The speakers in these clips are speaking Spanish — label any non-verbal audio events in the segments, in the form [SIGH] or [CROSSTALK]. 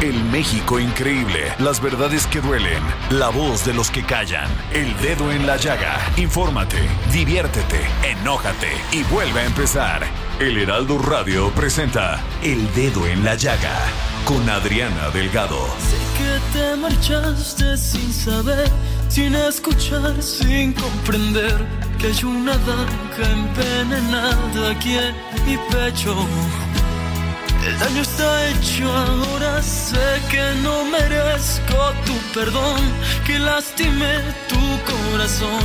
El México increíble, las verdades que duelen, la voz de los que callan, el dedo en la llaga. Infórmate, diviértete, enójate y vuelve a empezar. El Heraldo Radio presenta El Dedo en la Llaga con Adriana Delgado. Sé que te marchaste sin saber, sin escuchar, sin comprender que hay una daga envenenada aquí en mi pecho. El daño está hecho ahora, sé que no merezco tu perdón, que lastimé tu corazón.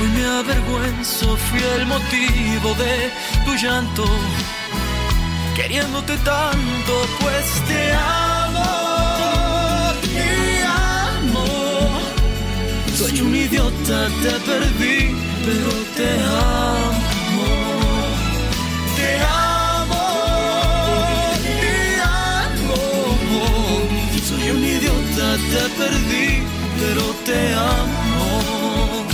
Hoy me avergüenzo, fui el motivo de tu llanto queriéndote tanto, pues te amo, te amo. Soy un idiota, te perdí, pero te amo, Soy un idiota, te perdí, pero te amo.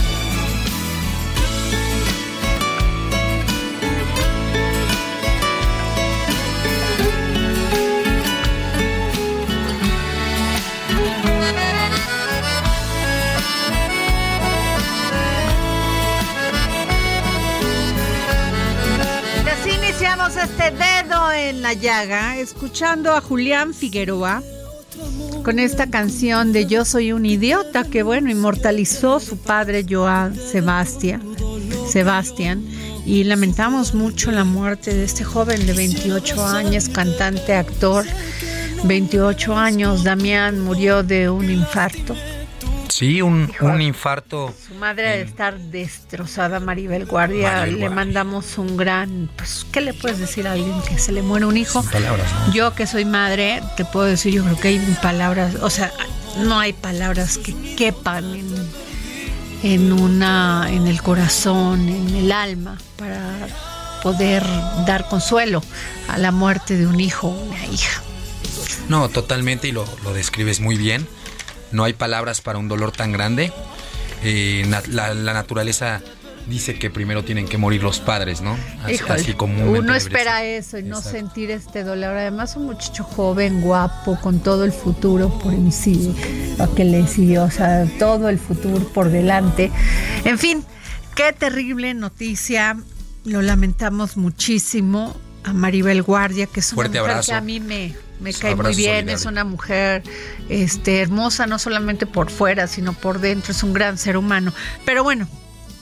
Y iniciamos este dedo en la llaga, escuchando a Julián Figueroa con esta canción de Yo soy un idiota, que bueno, inmortalizó su padre Joan Sebastián, Sebastián, y lamentamos mucho la muerte de este joven de 28 años, cantante, actor, 28 años, Damián murió de un infarto. Sí, un, un infarto. Su madre debe estar destrozada, Maribel Guardia. Maribel le mandamos un gran. Pues, ¿qué le puedes decir a alguien que se le muere un hijo? Sin palabras, ¿no? Yo que soy madre, te puedo decir, yo creo que hay palabras, o sea, no hay palabras que quepan en, en una, en el corazón, en el alma, para poder dar consuelo a la muerte de un hijo o una hija. No, totalmente, y lo, lo describes muy bien. No hay palabras para un dolor tan grande. Eh, na- la, la naturaleza dice que primero tienen que morir los padres, ¿no? Así, Híjole, así uno espera eso y no sentir este dolor. Además, un muchacho joven, guapo, con todo el futuro por sí, lo que le siguió, o sea, todo el futuro por delante. En fin, qué terrible noticia. Lo lamentamos muchísimo a Maribel Guardia, que es una Fuerte mujer abrazo. que a mí me, me cae muy bien. solidario. Es una mujer este, hermosa, no solamente por fuera, sino por dentro. Es un gran ser humano. Pero bueno,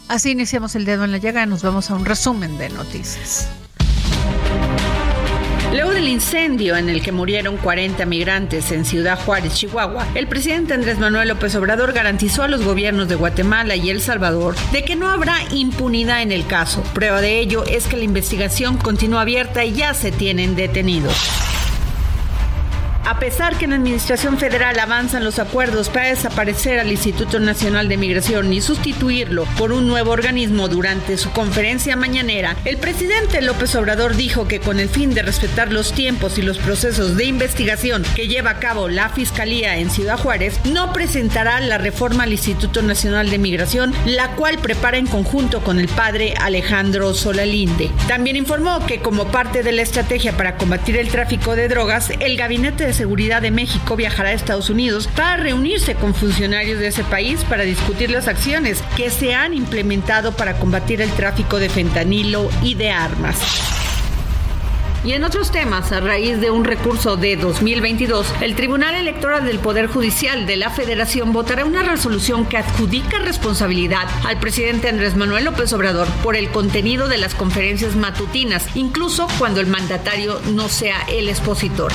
Así iniciamos el dedo en la llaga y nos vamos a un resumen de noticias. Luego del incendio en el que murieron 40 migrantes en Ciudad Juárez, Chihuahua, el presidente Andrés Manuel López Obrador garantizó a los gobiernos de Guatemala y El Salvador de que no habrá impunidad en el caso. Prueba de ello es que la investigación continúa abierta y ya se tienen detenidos. A pesar que en la Administración Federal avanzan los acuerdos para desaparecer al Instituto Nacional de Migración y sustituirlo por un nuevo organismo durante su conferencia mañanera, el presidente López Obrador dijo que con el fin de respetar los tiempos y los procesos de investigación que lleva a cabo la Fiscalía en Ciudad Juárez, no presentará la reforma al Instituto Nacional de Migración, la cual prepara en conjunto con el padre Alejandro Solalinde. También informó que como parte de la estrategia para combatir el tráfico de drogas, el Gabinete de Seguridad de México viajará a Estados Unidos para reunirse con funcionarios de ese país para discutir las acciones que se han implementado para combatir el tráfico de fentanilo y de armas. Y en otros temas, a raíz de un recurso de 2022, el Tribunal Electoral del Poder Judicial de la Federación votará una resolución que adjudica responsabilidad al presidente Andrés Manuel López Obrador por el contenido de las conferencias matutinas, incluso cuando el mandatario no sea el expositor.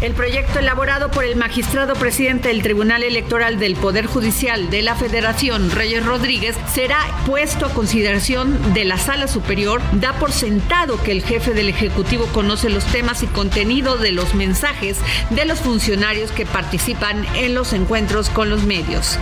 El proyecto elaborado por el magistrado presidente del Tribunal Electoral del Poder Judicial de la Federación, Reyes Rodríguez, será puesto a consideración de la Sala Superior. Da por sentado que el jefe del Ejecutivo conoce los temas y contenido de los mensajes de los funcionarios que participan en los encuentros con los medios.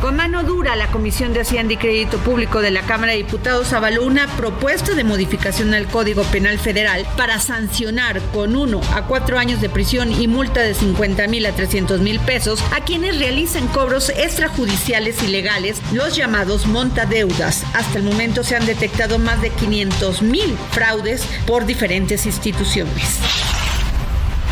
Con mano dura, la Comisión de Hacienda y Crédito Público de la Cámara de Diputados avaló una propuesta de modificación al Código Penal Federal para sancionar con uno a cuatro años de prisión y multa de 50 mil a 300 mil pesos a quienes realicen cobros extrajudiciales ilegales, los llamados montadeudas. Hasta el momento se han detectado más de 500 mil fraudes por diferentes instituciones.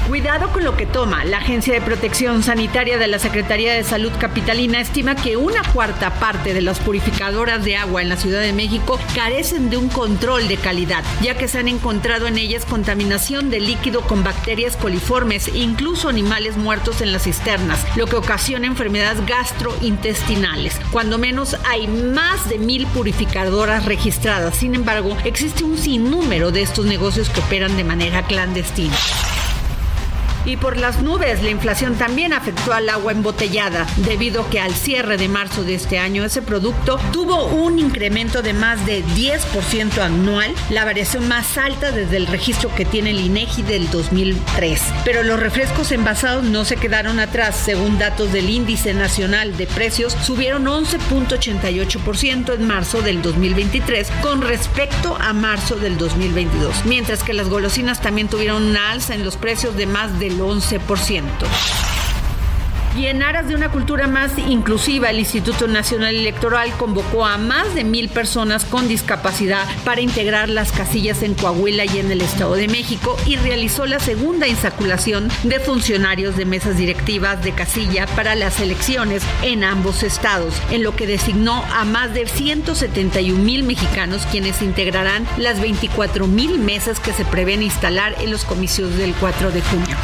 Cuidado con lo que toma. La Agencia de Protección Sanitaria de la Secretaría de Salud Capitalina estima que una cuarta parte de las purificadoras de agua en la Ciudad de México carecen de un control de calidad, ya que se han encontrado en ellas contaminación de líquido con bacterias coliformes e incluso animales muertos en las cisternas, lo que ocasiona enfermedades gastrointestinales. Cuando menos hay más de mil purificadoras registradas. Sin embargo, existe un sinnúmero de estos negocios que operan de manera clandestina. Y por las nubes, la inflación también afectó al agua embotellada, debido que al cierre de marzo de este año ese producto tuvo un incremento de más de 10% anual, la variación más alta desde el registro que tiene el INEGI del 2003. Pero los refrescos envasados no se quedaron atrás, según datos del Índice Nacional de Precios, subieron 11.88% en marzo del 2023 con respecto a marzo del 2022, mientras que las golosinas también tuvieron una alza en los precios de más del 11%. Y en aras de una cultura más inclusiva, el Instituto Nacional Electoral convocó a más de mil personas con discapacidad para integrar las casillas en Coahuila y en el Estado de México y realizó la segunda insaculación de funcionarios de mesas directivas de casilla para las elecciones en ambos estados, en lo que designó a más de 171 mil mexicanos quienes integrarán las 24 mil mesas que se prevén instalar en los comicios del 4 de junio.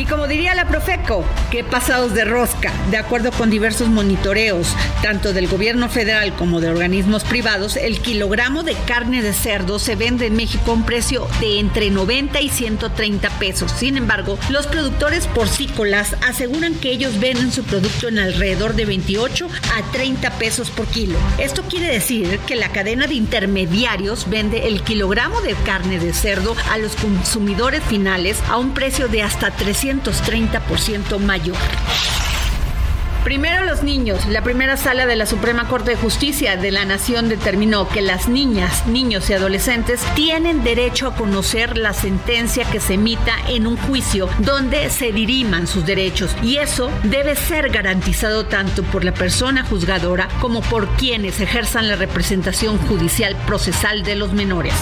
Y como diría la Profeco, qué pasados de rosca. De acuerdo con diversos monitoreos, tanto del gobierno federal como de organismos privados, el kilogramo de carne de cerdo se vende en México a un precio de entre 90 y 130 pesos. Sin embargo, los productores porcícolas aseguran que ellos venden su producto en alrededor de 28 a 30 pesos por kilo. Esto quiere decir que la cadena de intermediarios vende el kilogramo de carne de cerdo a los consumidores finales a un precio de hasta 300 330% mayor. Primero los niños. La primera sala de la Suprema Corte de Justicia de la Nación determinó que las niñas, niños y adolescentes tienen derecho a conocer la sentencia que se emita en un juicio donde se diriman sus derechos y eso debe ser garantizado tanto por la persona juzgadora como por quienes ejerzan la representación judicial procesal de los menores.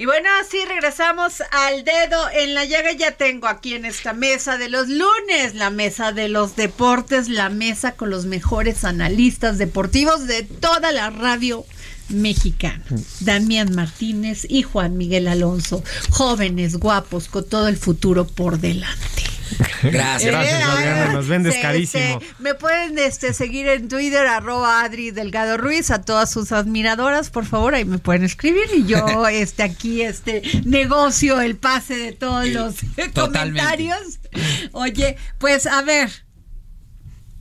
Y bueno, así regresamos al dedo en la llaga. Ya tengo aquí en esta mesa de los lunes, la mesa de los deportes, la mesa con los mejores analistas deportivos de toda la radio mexicana. Damián Martínez y Juan Miguel Alonso, jóvenes, guapos, con todo el futuro por delante. [LAUGHS] Gracias. Gracias, Adriana, nos vendes Sí, carísimo. sí. Me pueden este, seguir en Twitter, arroba Adri Delgado Ruiz, a todas sus admiradoras, por favor, ahí me pueden escribir y yo [LAUGHS] este, aquí este, negocio el pase de todos los [LAUGHS] Totalmente. comentarios. Oye, pues a ver,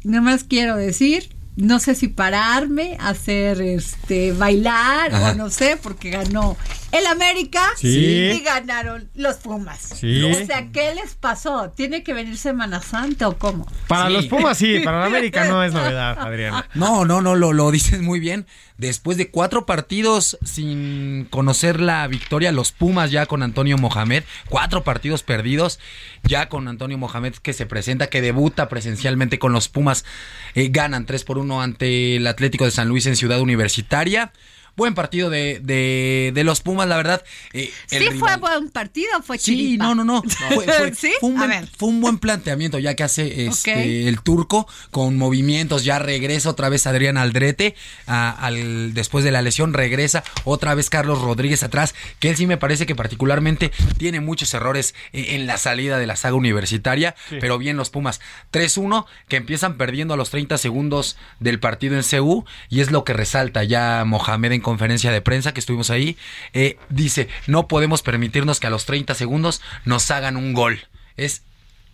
nada más quiero decir, no sé si pararme, hacer este, bailar Ajá. o no sé, porque ganó el América Sí. y ganaron los Pumas. Sí. O sea, ¿qué les pasó? ¿Tiene que venir Semana Santa o cómo? Para Sí. los Pumas sí, para la [LAUGHS] América no es novedad, Adriana. No, no, no, lo, lo dices muy bien. Después de cuatro partidos sin conocer la victoria, los Pumas ya con Antonio Mohamed, cuatro partidos perdidos, ya con Antonio Mohamed que se presenta, que debuta presencialmente con los Pumas, eh, ganan 3 por 1 ante el Atlético de San Luis en Ciudad Universitaria. Buen partido de, de, de los Pumas, la verdad. Eh, el ¿Sí fue buen partido fue Sí, chiripa? no, no, no. [LAUGHS] Fue, fue- ¿Sí? fue un A buen, ver. fue un buen planteamiento, ya que hace este, el turco con movimientos. Ya regresa otra vez Adrián Aldrete a- al, después de la lesión. Regresa otra vez Carlos Rodríguez atrás, que él sí me parece que particularmente tiene muchos errores en, en la salida de la saga universitaria. Pero bien los Pumas. 3-1, que empiezan perdiendo a los 30 segundos del partido en CU. Y es lo que resalta ya Mohamed en conferencia de prensa que estuvimos ahí. Eh, dice, no podemos permitirnos que a los 30 segundos nos hagan un gol. Es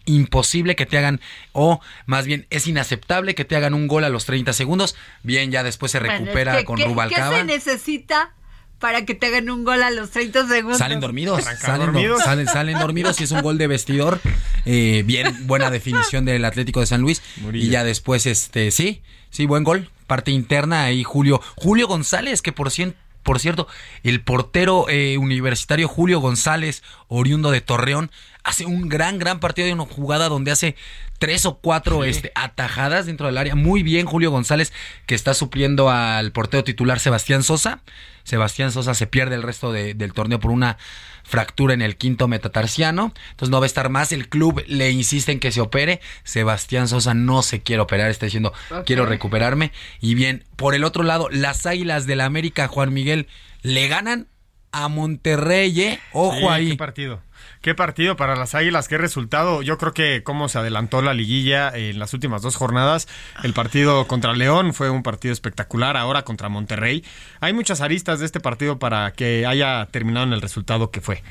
imposible que te hagan, o más bien es inaceptable que te hagan un gol a los 30 segundos. Bien, ya después se Bueno, es recupera que- con ¿qué- Rubalcaba. ¿Qué se necesita para que te hagan un gol a los 30 segundos? Salen dormidos, salen dormidos, dormidos. salen, salen dormidos y es un gol de vestidor. Eh, bien, buena definición del Atlético de San Luis. Murillo. Y ya después, este, sí, sí, buen gol. Parte interna ahí Julio. Julio González, que por cien- por cierto, el portero eh, universitario Julio González, oriundo de Torreón, hace un gran, gran partido de una jugada donde hace tres o cuatro este, atajadas dentro del área. Muy bien, Julio González, que está supliendo al portero titular Sebastián Sosa. Sebastián Sosa se pierde el resto de- del torneo por una fractura en el quinto metatarsiano. Entonces no va a estar más. El club le insiste en que se opere. Sebastián Sosa no se quiere operar. Está diciendo, quiero recuperarme. Y bien, por el otro lado, las Águilas del la América, Juan Miguel, le ganan a Monterrey. ¿eh? Ojo Sí, ahí. Qué partido. Qué partido para las Águilas, qué resultado. Yo creo que cómo se adelantó la liguilla en las últimas dos jornadas. El partido contra León fue un partido espectacular, ahora contra Monterrey. Hay muchas aristas de este partido para que haya terminado en el resultado que fue.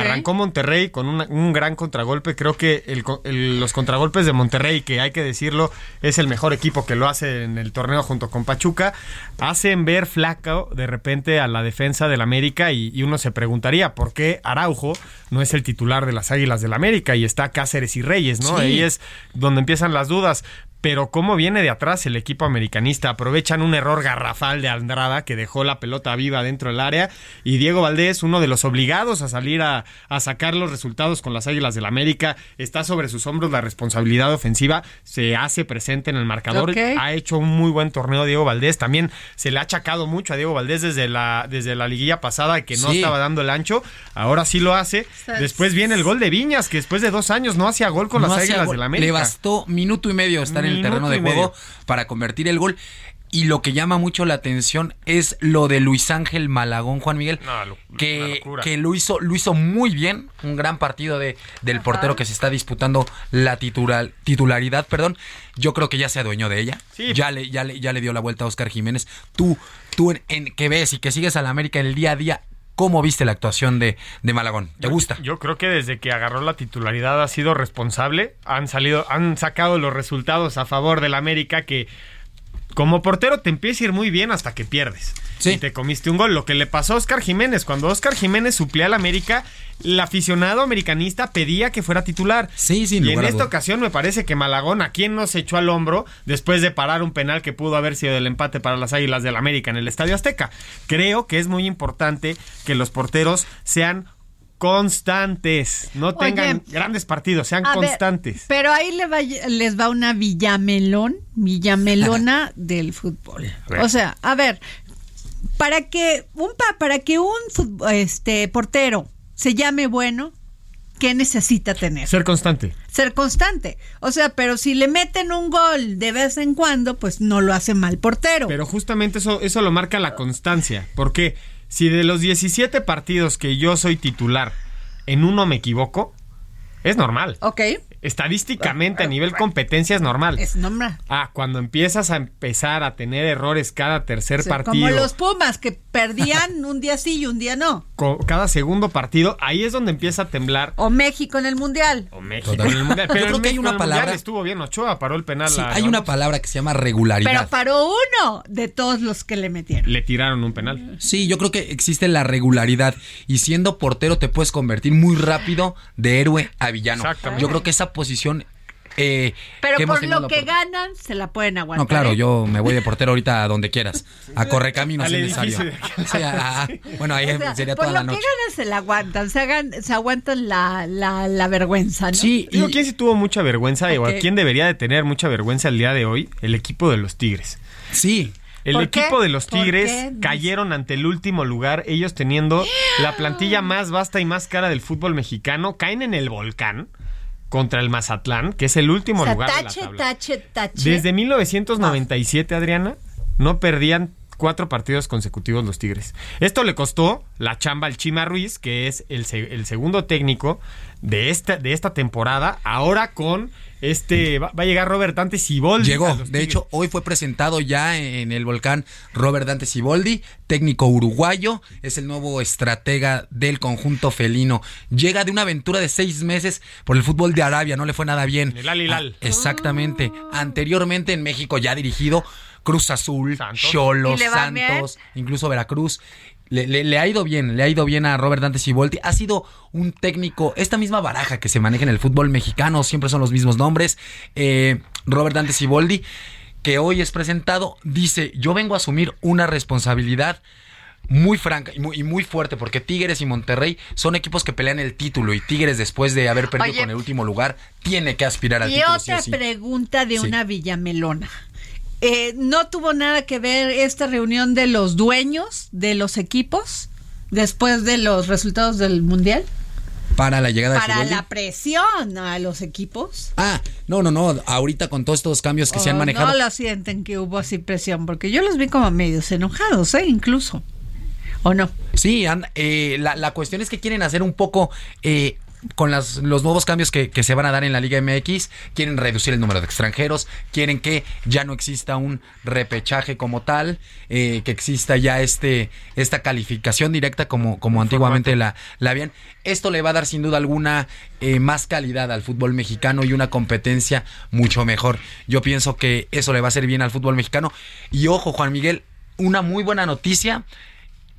Arrancó Monterrey con una- un gran contragolpe. Creo que el co- el- los contragolpes de Monterrey, que hay que decirlo, es el mejor equipo que lo hace en el torneo junto con Pachuca, hacen ver flaco de repente a la defensa del América y, y uno se preguntaría por qué Araujo no es el titular de las Águilas del América y está Cáceres y Reyes, ¿no? Sí. Ahí es donde empiezan las dudas. Pero cómo viene de atrás el equipo americanista, aprovechan un error garrafal de Andrada que dejó la pelota viva dentro del área. Y Diego Valdés, uno de los obligados a salir a, a sacar los resultados con las Águilas del América, está sobre sus hombros la responsabilidad ofensiva, se hace presente en el marcador, ha hecho un muy buen torneo Diego Valdés, también se le ha achacado mucho a Diego Valdés desde la, desde la liguilla pasada que no Sí. estaba dando el ancho, ahora sí lo hace, después viene el gol de Viñas que después de dos años no hacía gol con No las Águilas del América. Le bastó minuto y medio estar en el terreno de juego para convertir el gol. Y lo que llama mucho la atención es lo de Luis Ángel Malagón, Juan Miguel, No, lo- una que, que lo hizo, lo hizo muy bien, un gran partido de, del portero que se está disputando la titular, titularidad, perdón. Yo creo que ya se adueñó de ella. Sí. Ya le, ya le, ya le dio la vuelta a Oscar Jiménez. Tú, tú en, en- que ves y que sigues a la América en el día a día, ¿cómo viste la actuación de, de Malagón? ¿Te Yo- gusta? Yo creo que desde que agarró la titularidad ha sido responsable. Han salido, han sacado los resultados a favor del América que como portero te empieza a ir muy bien hasta que pierdes. Sí. Y te comiste un gol. Lo que le pasó a Oscar Jiménez. Cuando Oscar Jiménez suplía al América, el aficionado americanista pedía que fuera titular. Sí, sin Y en lugar esta ocasión me parece que Malagón, a quien no se echó al hombro después de parar un penal que pudo haber sido el empate para las Águilas del América en el Estadio Azteca. Creo que es muy importante que los porteros sean constantes, no Oye, tengan grandes partidos, sean ver, constantes. pero ahí le va- les va una villamelón, villamelona [LAUGHS] del fútbol. O sea, a ver, para que un pa- para que un este portero se llame bueno, ¿qué necesita tener? Ser constante. Ser constante. O sea, pero si le meten un gol de vez en cuando, pues no lo hace mal portero. Pero justamente eso, eso lo marca la constancia. Porque si de los 17 partidos que yo soy titular, en uno me equivoco, es normal. ok, Estadísticamente a nivel competencia es normal. es nombra. Ah, cuando empiezas a empezar a tener errores cada tercer Sí, partido, Como los Pumas que perdían [LAUGHS] un día sí y un día no. cada segundo partido, ahí es donde empieza a temblar. O México en el Mundial. O México Total. en el Mundial. Yo Pero creo que hay una palabra- estuvo bien, Ochoa paró el penal. Sí, a- hay una palabra que se llama regularidad. Pero paró uno de todos los que le metieron. Le tiraron un penal. Sí, yo creo que existe la regularidad y siendo portero te puedes convertir muy rápido de héroe a villano. Exactamente. Yo creo que esa posición eh, Pero por lo la que ganan, se la pueden aguantar. No, claro, ¿eh? yo me voy de portero ahorita a donde quieras. [LAUGHS] A Correcaminos si es necesario. [LAUGHS] Sí, a- a- bueno, ahí O sea, sería por toda lo la que noche. ganan, se la aguantan. Se, hagan- se aguantan la, la, la vergüenza, ¿no? Sí, Digo, y- ¿quién sí tuvo mucha vergüenza? O Ok. ¿quién debería de tener mucha vergüenza el día de hoy? El equipo de los Tigres. sí. El ¿Por qué? equipo de los ¿Por Tigres cayeron ante el último lugar, ellos teniendo la plantilla más vasta y más cara del fútbol mexicano, caen en el volcán contra el Mazatlán, que es el último O sea, lugar de la tache, tabla. tache, tache. Desde 1997, Adriana, no perdían cuatro partidos consecutivos los Tigres. Esto le costó la chamba al Chima Ruiz, que es el, el segundo técnico de esta, de esta temporada. Ahora con este. Va, va a llegar Robert Dante Siboldi. Llegó, de Tigres. hecho, hoy fue presentado ya en el volcán Robert Dante Siboldi, técnico uruguayo, es el nuevo estratega del conjunto felino. Llega de una aventura de seis meses por el fútbol de Arabia, no le fue nada bien. En el Al Hilal. Ah, exactamente. Anteriormente en México ya dirigido Cruz Azul. Cholos, ¿Y Santos, incluso Veracruz. Le, le- le ha ido bien, le ha ido bien a Robert Dante Siboldi. Ha sido un técnico, esta misma baraja que se maneja en el fútbol mexicano, siempre son los mismos nombres. Eh, Robert Dante Siboldi, que hoy es presentado, dice: Yo vengo a asumir una responsabilidad muy franca y muy, y muy fuerte, porque Tigres y Monterrey son equipos que pelean el título. Y Tigres, después de haber perdido Oye. con el último lugar, tiene que aspirar al Y título. o otra sí. pregunta de Sí. una villamelona. Eh, ¿No tuvo nada que ver esta reunión de los dueños de los equipos después de los resultados del Mundial? Para la llegada Para la presión a los equipos. Ah, no, no, no. Ahorita con todos estos cambios que se han ¿O manejado. No lo sienten que hubo así presión, porque yo los vi como medios enojados, ¿eh? Incluso. ¿O no? Sí, and- eh, la, la cuestión es que quieren hacer un poco eh, con las- los nuevos cambios que, se van a dar en la Liga MX, quieren reducir el número de extranjeros, quieren que ya no exista un repechaje como tal, eh, que exista ya este esta calificación directa como, como antiguamente la, la habían. Esto le va a dar sin duda alguna eh, más calidad al fútbol mexicano y una competencia mucho mejor. Yo pienso que eso le va a hacer bien al fútbol mexicano. Y ojo, Juan Miguel, una muy buena noticia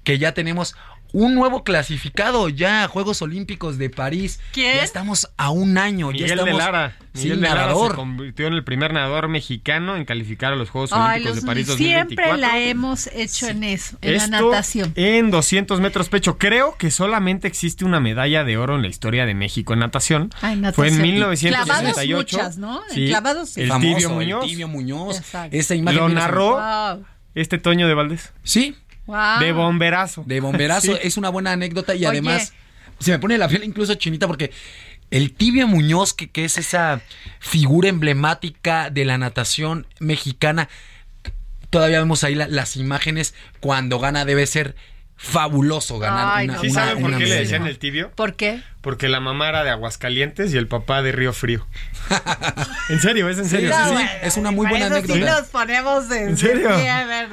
que ya tenemos un nuevo clasificado ya a Juegos Olímpicos de París. ¿Quién? Ya estamos a un año. ya Miguel estamos, de Lara. Sí, de Lara se convirtió en el primer nadador mexicano en calificar a los Juegos Ay, Olímpicos los- de París siempre 2024. la hemos hecho en eso, en Esto la natación. En 200 metros pecho. Creo que solamente existe una medalla de oro en la historia de México en natación. Ah, en Fue en natación. 1968. Clavados muchas, ¿no? En clavados sí. El Famoso, tibio Muñoz. El tibio Muñoz. Exacto. Esa imagen Lo narró Wow. este Toño de Valdés. Sí, Wow. De bomberazo. de bomberazo. Sí. Es una buena anécdota y Oye. además se me pone la piel incluso chinita porque el tibio Muñoz, que, que es esa figura emblemática de la natación mexicana, todavía vemos ahí la- las imágenes cuando gana debe ser fabuloso ganar Ay, una, no. ¿Sí una- saben por una qué le decían el tibio? ¿Por qué? Porque la mamá era de Aguascalientes y el papá de Río Frío. [LAUGHS] en serio, es en serio. Sí, sí, sí. sí. es una muy buena eso sí anécdota. nos ponemos de, ¿En serio? de a ver,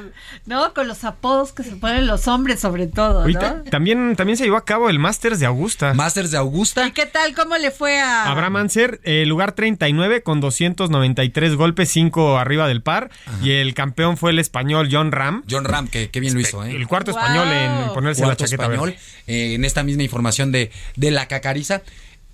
¿no? Con los apodos que se ponen los hombres, sobre todo, Ahorita, ¿no? también, también se llevó a cabo el Masters de Augusta. Masters de Augusta. ¿Y qué tal? ¿Cómo le fue a Abraham Anser, eh, lugar 39 con 293 golpes, 5 arriba del par. Y el campeón fue el español John Ram. John Ram, que, que bien lo hizo, ¿eh? El cuarto Wow. español en ponerse Cuarto la chaqueta español, eh, en esta misma información de, de la cacariza,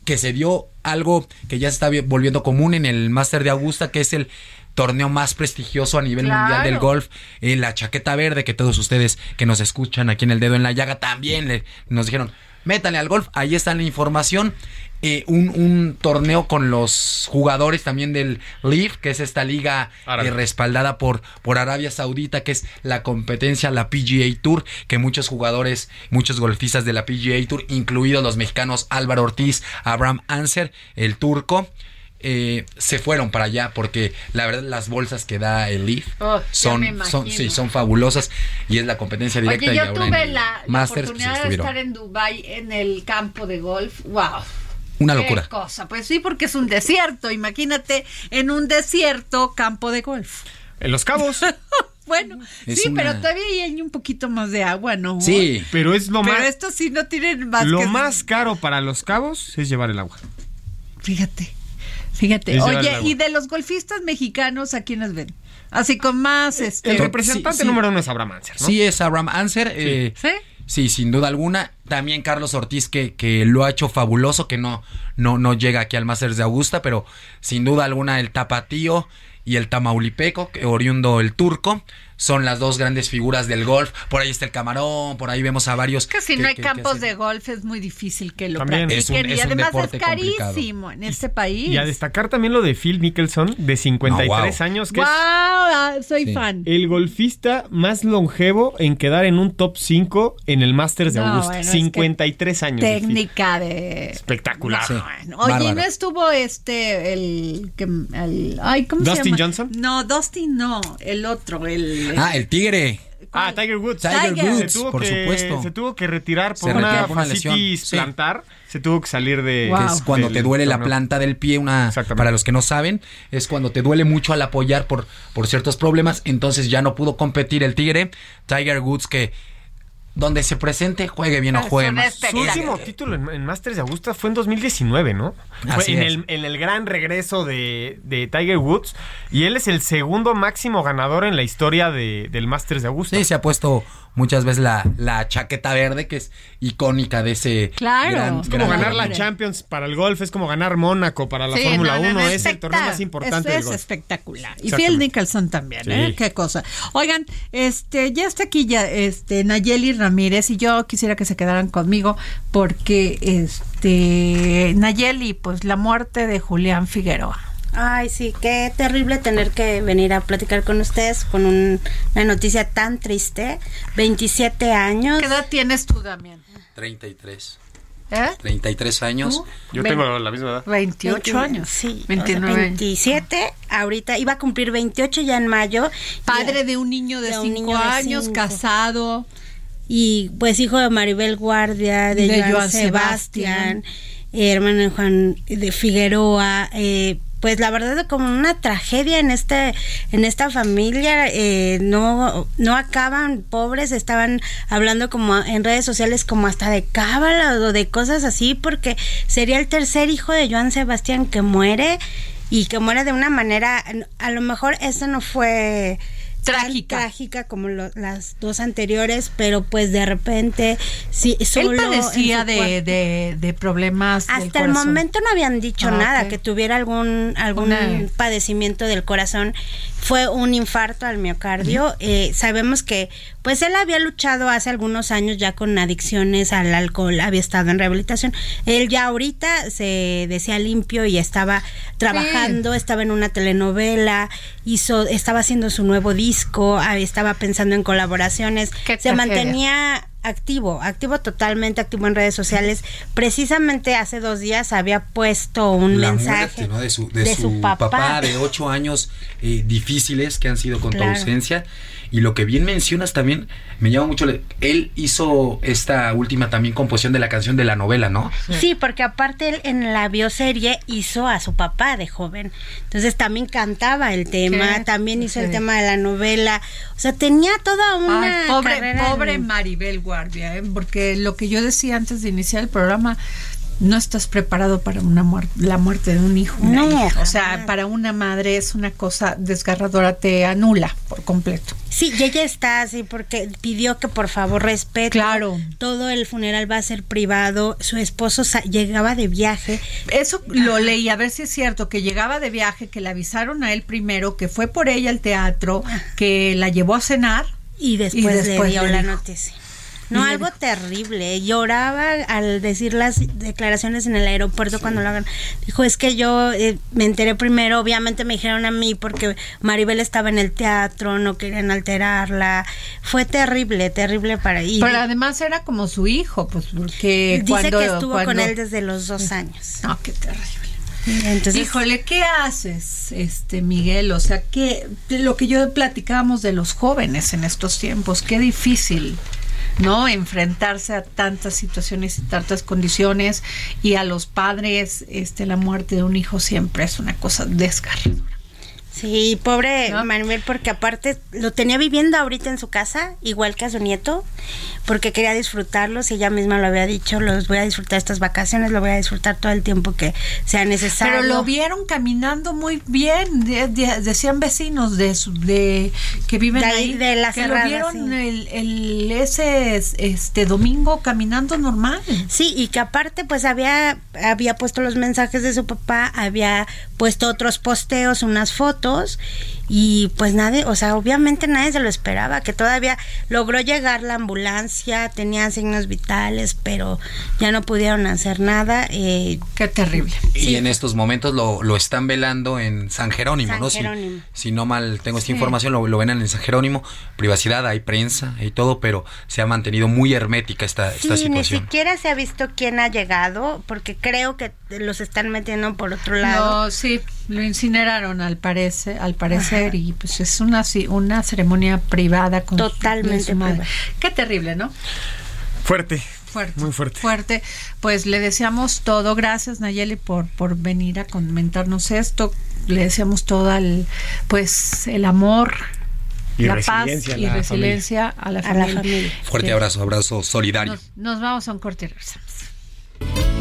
que se dio algo que ya se está vi- volviendo común en el Master de Augusta, que es el torneo más prestigioso a nivel Claro. mundial del golf, eh, la chaqueta verde, que todos ustedes que nos escuchan aquí en el dedo en la llaga también le- nos dijeron, métanle al golf, ahí está la información. Eh, un, un torneo con los jugadores también del LIV, que es esta liga eh, respaldada por, por Arabia Saudita, que es la competencia, la PGA Tour, que muchos jugadores, muchos golfistas de la PGA Tour, incluidos los mexicanos Álvaro Ortiz, Abraham Anser, el turco, eh, se fueron para allá porque la verdad las bolsas que da el Leaf Oh, son, son, imagino. sí, son fabulosas y es la competencia directa Oye, y yo ahora tuve la, la Masters, pues, oportunidad de estar en Dubai en el campo de golf. ¡Wow! Una Qué locura. cosa. Pues sí, porque es un desierto. Imagínate en un desierto campo de golf. En Los Cabos. [LAUGHS] Bueno, Es sí, una- pero todavía hay un poquito más de agua, ¿no? Sí, pero es lo Pero más. estos sí no tienen más Lo que- más caro para Los Cabos es llevar el agua. Fíjate, fíjate. Es Oye, y de los golfistas mexicanos, ¿a quiénes ven? Así con más, este... El representante sí, sí. número uno es Abraham Anser, ¿no? sí es Abraham Anser. eh, ¿Sí? Sí, sin duda alguna. También Carlos Ortiz, que, que lo ha hecho fabuloso, que no, no, no llega aquí al Masters de Augusta, pero sin duda alguna el tapatío y el tamaulipeco, que oriundo el turco. Son las dos grandes figuras del golf. Por ahí está el camarón, por ahí vemos a varios. Que si no hay campos de golf es muy difícil que lo También. practiquen. Es un- y es además es complicado. carísimo en este país. Y a destacar también lo de Phil Mickelson, de 53 No, wow. años, que ¡Wow! es ah, Soy Sí. fan. el golfista más longevo en quedar en un top 5 en el Masters de No, Augusta. bueno, es 53 años. Técnica de. Espectacular. Sí. Bueno, Oye, Bárbaro. ¿no estuvo este, el, que- el ay, ¿cómo se Johnson? No, Dustin no, el otro, el... Ah, el tigre. Ah, Tiger Woods. Tiger Tiger. Woods, se tuvo por que, supuesto. Se tuvo que retirar por Se una retiró por una lesión. fascitis Sí. plantar. Se tuvo que salir de. Wow. que es cuando del te duele la planta del pie, una para los que no saben, es cuando te duele mucho al apoyar por, por ciertos problemas, entonces ya no pudo competir el Tigre, Tiger Woods que donde se presente, juegue bien o Es juegue más. Su último título en, en Masters de Augusta fue en 2019, ¿no? Fue Así en es. el, en el gran regreso de, de Tiger Woods. Y él es el segundo máximo ganador en la historia de- del Masters de Augusta. Sí, se ha puesto muchas veces la, la chaqueta verde, que es icónica de ese Claro. gran, Es como gran ganar la. Champions para el golf, es como ganar Mónaco para la Sí, Fórmula no, no, 1. no, es el torneo más importante eso del es golf. espectacular. Y. Phil Nicholson también, ¿eh? Qué cosa. Oigan, este, ya está aquí ya, este, Nayeli Ramírez y yo quisiera que se quedaran conmigo porque, este, Nayeli, pues la muerte de Julián Figueroa. Ay, sí, qué terrible tener que venir a platicar con ustedes con un- una noticia tan triste. 27 años. ¿Qué edad tienes tú, Damián? 33. ¿Eh? 33 años. Yo Ven- tengo la misma edad. 28 20, años. Sí, 29 años. 27. Ahorita iba a cumplir 28 ya en mayo. Padre de un niño de De un 5 niño de años, cinco. casado. Y pues hijo de Maribel Guardia, de, De Joan, Joan Sebastián, eh, hermano de Juan de Figueroa, eh, pues la verdad como una tragedia en este en esta familia eh, no no acaban pobres estaban hablando como en redes sociales como hasta de cábala o de cosas así porque sería el tercer hijo de Joan Sebastián que muere y que muere de una manera a lo mejor eso no fue tan Trágica. trágica como lo- las dos anteriores, pero pues de repente sí, solo Él padecía de, de, de problemas del Hasta el momento no habían dicho Ah, nada, que tuviera algún algún Una- padecimiento del corazón. Fue un infarto al miocardio. Eh, sabemos que pues él había luchado hace algunos años ya con adicciones al alcohol, había estado en rehabilitación. Él ya ahorita se decía limpio y estaba trabajando, estaba en una telenovela, hizo, estaba haciendo su nuevo disco, ah, estaba pensando en colaboraciones, Qué se tragedia. mantenía activo, activo totalmente, activo en redes sociales. Precisamente hace dos días había puesto un la mensaje muerte ¿no? de, su, de su papá. de ocho años eh, difíciles que han sido con tu ausencia. Y lo que bien mencionas también, me llama mucho. la- Él hizo esta última también composición de la canción de la novela, ¿no? Sí, porque aparte él en la bioserie hizo a su papá de joven. Entonces también cantaba el tema, ¿Qué? también hizo el tema de la novela. O sea, tenía toda una Ay, pobre, carrera pobre en- Maribel Guardia, ¿eh? porque lo que yo decía antes de iniciar el programa, no estás preparado para una muerte, la muerte de un hijo. No, hija. O sea, para una madre es una cosa desgarradora, te anula por completo. Sí, y ella está así porque pidió que por favor respete. Claro. Todo el funeral va a ser privado. Su esposo llegaba de viaje. Eso lo leí, a ver si es cierto, que llegaba de viaje, que le avisaron a él primero, que fue por ella al teatro, que la llevó a cenar. Y después, Y después le dio la noticia. No, algo dijo. terrible. Lloraba al decir las declaraciones en el aeropuerto cuando lo hagan. Dijo, es que yo eh, me enteré primero, obviamente me dijeron a mí porque Maribel estaba en el teatro, no querían alterarla. Fue terrible, terrible para ella. Pero además era como su hijo, pues porque Dice cuando, que estuvo con él desde los dos años. No, qué terrible. Entonces, Híjole, ¿qué haces, este Miguel? O sea, que lo que yo platicábamos de los jóvenes en estos tiempos, qué difícil, ¿no? Enfrentarse a tantas situaciones y tantas condiciones y a los padres, este, la muerte de un hijo siempre es una cosa desgarradora. Sí, pobre ¿No? Manuel, porque aparte lo tenía viviendo ahorita en su casa, igual que a su nieto, porque quería disfrutarlos y ella misma lo había dicho, los voy a disfrutar estas vacaciones, lo voy a disfrutar todo el tiempo que sea necesario. Pero lo vieron caminando muy bien, de- de- decían vecinos de, su- de que viven De ahí, ahí, de La que Cerrada, lo vieron sí. el, el- ese este domingo caminando normal. Sí, y que aparte pues había, había puesto los mensajes de su papá, había puesto otros posteos, unas fotos fotos y pues nadie, o sea, obviamente nadie se lo esperaba, que todavía logró llegar la ambulancia, tenía signos vitales, pero ya no pudieron hacer nada. Eh, Qué terrible. Y en estos momentos lo, lo están velando en San Jerónimo, San Jerónimo. Si, no mal tengo esta información, lo, lo ven en San Jerónimo. Privacidad, hay prensa y todo, pero se ha mantenido muy hermética esta, esta Sí, ni situación. siquiera se ha visto quién ha llegado, porque creo que los están metiendo por otro lado. No, sí, lo incineraron al parecer, al parecer y pues es una una ceremonia privada con Totalmente su madre. privada. Qué terrible, ¿no? Fuerte. Fuerte. Muy fuerte. Fuerte. Pues le deseamos todo. Gracias, Nayeli, por, por venir a comentarnos esto. Le deseamos todo el, pues, el amor, Y la paz y la resiliencia a la A la familia. familia. Fuerte Sí. abrazo, abrazo solidario. Nos, nos vamos a un corte y regresamos.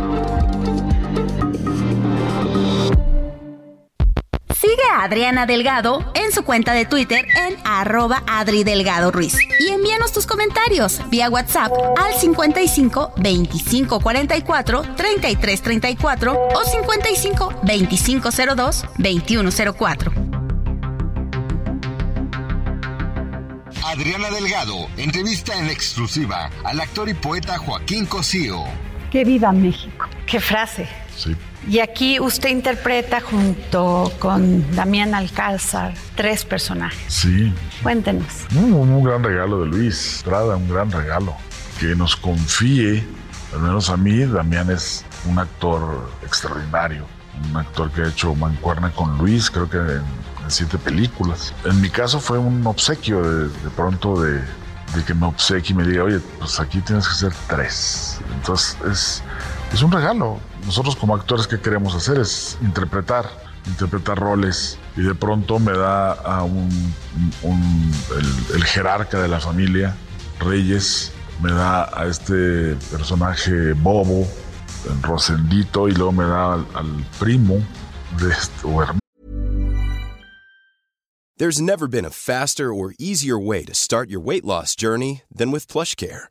A Adriana Delgado en su cuenta de Twitter en arroba Adri Delgado Ruiz. Y envíanos tus comentarios vía WhatsApp al 55 25 44 33 34 o 55 25 02 21 04. Adriana Delgado entrevista en exclusiva al actor y poeta Joaquín Cosío. Que viva México. Qué frase. Sí. Y aquí usted interpreta junto con Damián Alcázar tres personajes. Sí, Cuéntenos. un, un gran regalo de Luis Estrada, un gran regalo. Que nos confíe, al menos a mí, Damián es un actor extraordinario. Un actor que ha hecho mancuerna con Luis, creo que en, en siete películas. En mi caso fue un obsequio de, de pronto de, de que me obsequie y me diga, oye, pues aquí tienes que hacer tres. Entonces es, es un regalo. Nosotros como actores, ¿qué queremos hacer? Es interpretar, interpretar roles. Y de pronto me da a un, el, jerarca de la familia, Reyes, me da a este personaje bobo, en Rosendito, y luego me da al, primo de este, hermano There's never been a faster or easier way to start your weight loss journey than with PlushCare.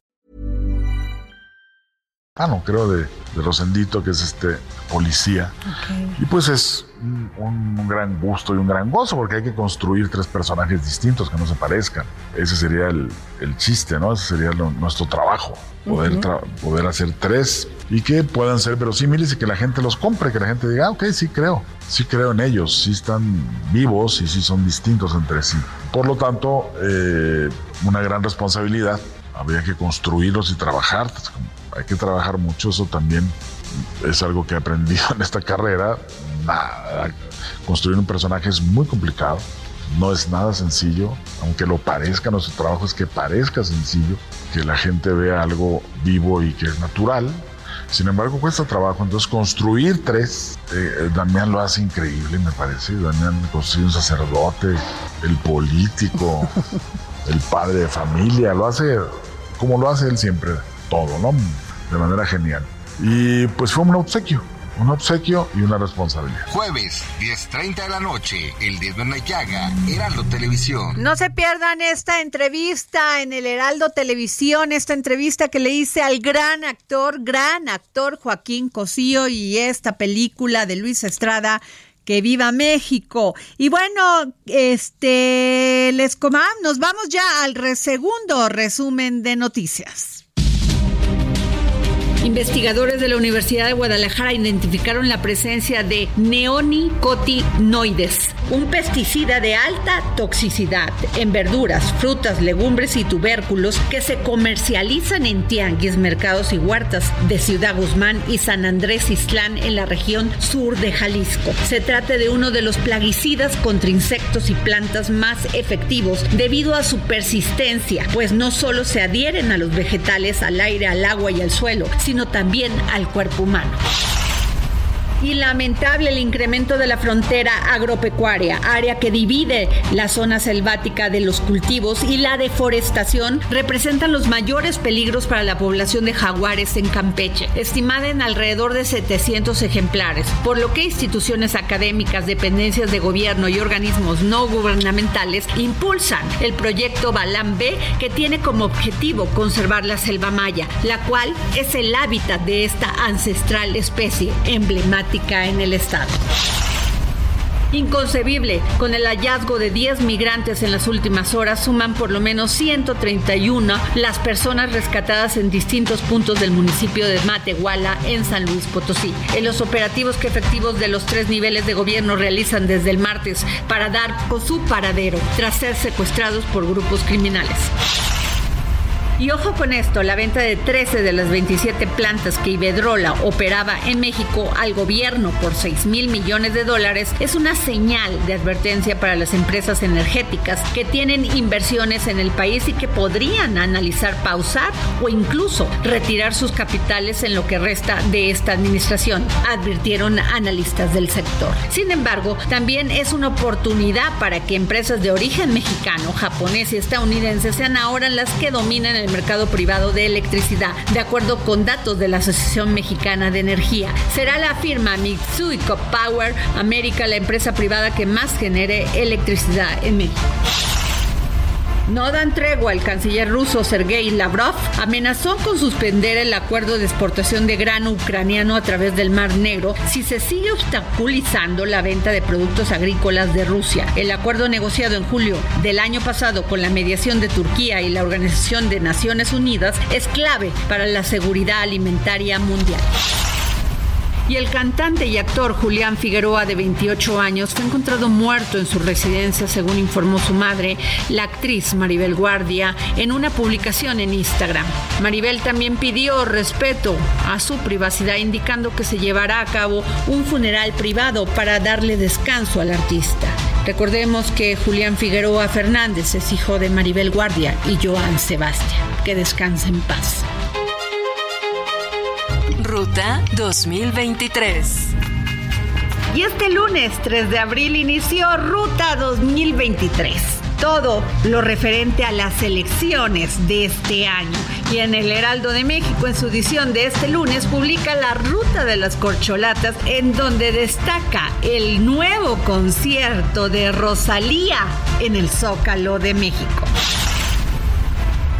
Ah, creo, de, de Rosendito, que es este policía. Y pues es un, un gran gusto y un gran gozo, porque hay que construir tres personajes distintos que no se parezcan. Ese sería el, el chiste, ¿no? Ese sería lo- nuestro trabajo, poder, tra- poder hacer tres y que puedan ser verosímiles y que la gente los compre, que la gente diga, ah, ok, sí creo, sí creo en ellos, sí están vivos y sí son distintos entre sí. Por lo tanto, eh, una gran responsabilidad. Habría que construirlos y trabajar. Hay que trabajar mucho, eso también es algo que he aprendido en esta carrera. Nada, construir un personaje es muy complicado, no es nada sencillo, aunque lo parezca, nuestro trabajo es que parezca sencillo, que la gente vea algo vivo y que es natural. Sin embargo, cuesta trabajo. Entonces, construir tres, eh, Damián lo hace increíble, me parece. Damián construye un sacerdote, el político, [LAUGHS] el padre de familia, lo hace como lo hace él siempre, todo, ¿no? De manera genial. Y pues fue un obsequio, un obsequio y una responsabilidad. Jueves, 10.30 de la noche, El Dedo en la Llaga, Heraldo Televisión. No se pierdan esta entrevista en el Heraldo Televisión, esta entrevista que le hice al gran actor, gran actor Joaquín Cosío y esta película de Luis Estrada que viva México. Y bueno, este les comam, nos vamos ya al segundo resumen de noticias. Investigadores de la Universidad de Guadalajara identificaron la presencia de neonicotinoides, un pesticida de alta toxicidad en verduras, frutas, legumbres y tubérculos que se comercializan en tianguis, mercados y huertas de Ciudad Guzmán y San Andrés Islán en la región sur de Jalisco. Se trata de uno de los plaguicidas contra insectos y plantas más efectivos debido a su persistencia, pues no solo se adhieren a los vegetales, al aire, al agua y al suelo, sino también al cuerpo humano y lamentable el incremento de la frontera agropecuaria, área que divide la zona selvática de los cultivos y la deforestación representan los mayores peligros para la población de jaguares en Campeche, estimada en alrededor de 700 ejemplares, por lo que instituciones académicas, dependencias de gobierno y organismos no gubernamentales impulsan el proyecto Balam B que tiene como objetivo conservar la selva maya, la cual es el hábitat de esta ancestral especie emblemática en el estado. Inconcebible, con el hallazgo de 10 migrantes en las últimas horas, suman por lo menos 131 las personas rescatadas en distintos puntos del municipio de Matehuala, en San Luis Potosí. En los operativos que efectivos de los tres niveles de gobierno realizan desde el martes para dar con su paradero tras ser secuestrados por grupos criminales. Y ojo con esto, la venta de 13 de las 27 plantas que Iberdrola operaba en México al gobierno por 6 mil millones de dólares es una señal de advertencia para las empresas energéticas que tienen inversiones en el país y que podrían analizar pausar o incluso retirar sus capitales en lo que resta de esta administración, advirtieron analistas del sector. Sin embargo, también es una oportunidad para que empresas de origen mexicano, japonés y estadounidense sean ahora las que dominan el mercado privado de electricidad, de acuerdo con datos de la Asociación Mexicana de Energía. Será la firma Mitsui Power América la empresa privada que más genere electricidad en México. No dan tregua. El canciller ruso Sergei Lavrov amenazó con suspender el acuerdo de exportación de grano ucraniano a través del Mar Negro si se sigue obstaculizando la venta de productos agrícolas de Rusia. El acuerdo negociado en julio del año pasado con la mediación de Turquía y la Organización de Naciones Unidas es clave para la seguridad alimentaria mundial y el cantante y actor Julián Figueroa, de 28 años, fue encontrado muerto en su residencia, según informó su madre, la actriz Maribel Guardia, en una publicación en Instagram. Maribel también pidió respeto a su privacidad, indicando que se llevará a cabo un funeral privado para darle descanso al artista. Recordemos que Julián Figueroa Fernández es hijo de Maribel Guardia y Joan Sebastián. Que descanse en paz. Ruta 2023. Y este lunes 3 de abril inició Ruta 2023 todo lo referente a las elecciones de este año. Y en el Heraldo de México, en su edición de este lunes, publica la ruta de las corcholatas, en donde destaca el nuevo concierto de Rosalía en el Zócalo de México.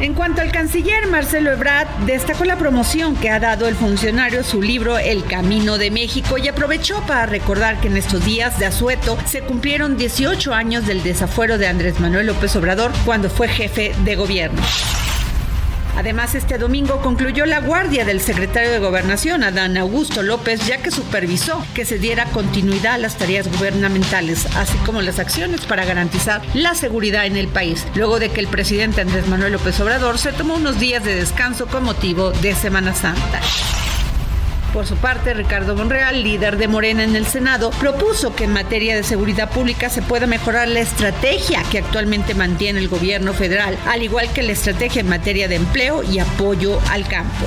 En cuanto al canciller Marcelo Ebrard, destacó la promoción que ha dado el funcionario su libro El Camino de México y aprovechó para recordar que en estos días de asueto se cumplieron 18 años del desafuero de Andrés Manuel López Obrador cuando fue jefe de gobierno. Además, este domingo concluyó la guardia del secretario de Gobernación, Adán Augusto López, ya que supervisó que se diera continuidad a las tareas gubernamentales, así como las acciones para garantizar la seguridad en el país, luego de que el presidente Andrés Manuel López Obrador se tomó unos días de descanso con motivo de Semana Santa. Por su parte, Ricardo Monreal, líder de Morena en el Senado, propuso que en materia de seguridad pública se pueda mejorar la estrategia que actualmente mantiene el gobierno federal, al igual que la estrategia en materia de empleo y apoyo al campo.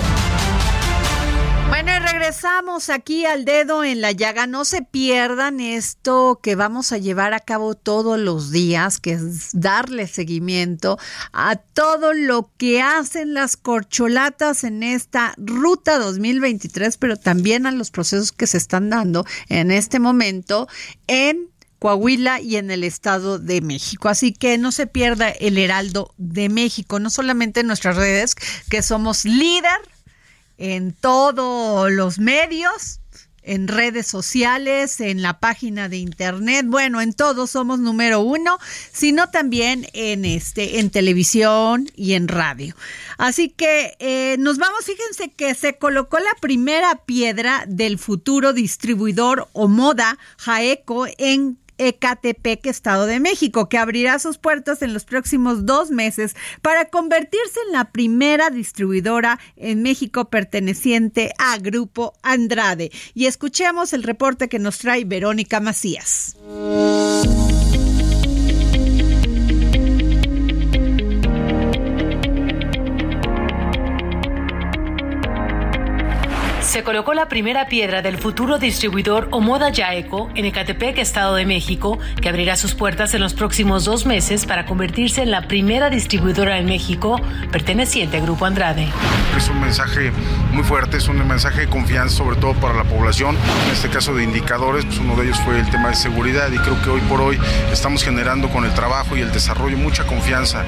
Bueno, y regresamos aquí al dedo en la llaga. No se pierdan esto que vamos a llevar a cabo todos los días, que es darle seguimiento a todo lo que hacen las corcholatas en esta ruta 2023, pero también a los procesos que se están dando en este momento en Coahuila y en el Estado de México. Así que no se pierda el Heraldo de México, no solamente en nuestras redes, que somos líder en todos los medios, en redes sociales, en la página de internet, bueno, en todos somos número uno, sino también en este, en televisión y en radio. Así que eh, nos vamos, fíjense que se colocó la primera piedra del futuro distribuidor o moda Jaeco en Ecatepec, Estado de México, que abrirá sus puertas en los próximos dos meses para convertirse en la primera distribuidora en México perteneciente a Grupo Andrade. Y escuchemos el reporte que nos trae Verónica Macías. Se colocó la primera piedra del futuro distribuidor Omoda Yaeco en Ecatepec, Estado de México, que abrirá sus puertas en los próximos dos meses para convertirse en la primera distribuidora en México perteneciente al Grupo Andrade. Es un mensaje muy fuerte, es un mensaje de confianza sobre todo para la población. En este caso de indicadores, pues uno de ellos fue el tema de seguridad y creo que hoy por hoy estamos generando con el trabajo y el desarrollo mucha confianza.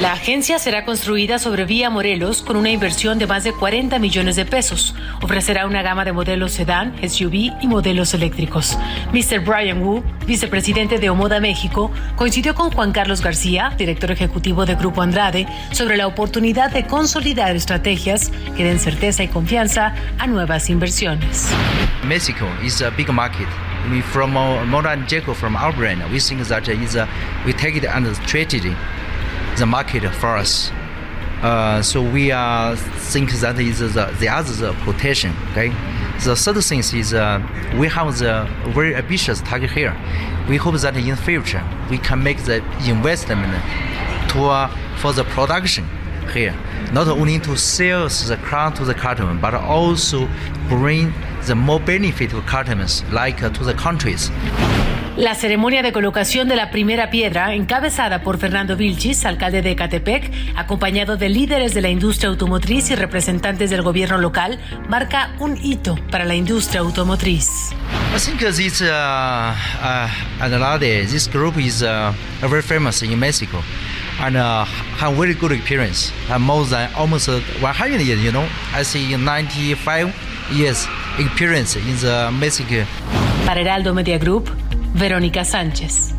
La agencia será construida sobre Vía Morelos con una inversión de más de 40 millones de pesos. Ofrecerá una gama de modelos sedán, SUV y modelos eléctricos. Mr. Brian Wu, vicepresidente de Omoda México, coincidió con Juan Carlos García, director ejecutivo de Grupo Andrade, sobre la oportunidad de consolidar estrategias que den certeza y confianza a nuevas inversiones. Mexico is a big market. We from Moda and Jaco from our brand, we think that is a, we take it under strategy, the market for us. Uh, so we uh, think that is the, the other potential. Okay. The third thing is uh, we have the very ambitious target here. We hope that in the future we can make the investment to uh, for the production here, not only to sell the crown to the customer, but also bring the more benefit to customers, like uh, to the countries. La ceremonia de colocación de la primera piedra, encabezada por Fernando Vilchis, alcalde de Ecatepec, acompañado de líderes de la industria automotriz y representantes del gobierno local, marca un hito para la industria automotriz. I think this uh, uh, Andrade, this group is uh, very famous in Mexico and uh, have very good experience. Uh, more than almost 100 years, you know. I see 95 years experience in the Mexico. Para Heraldo Media Group, Verónica Sánchez.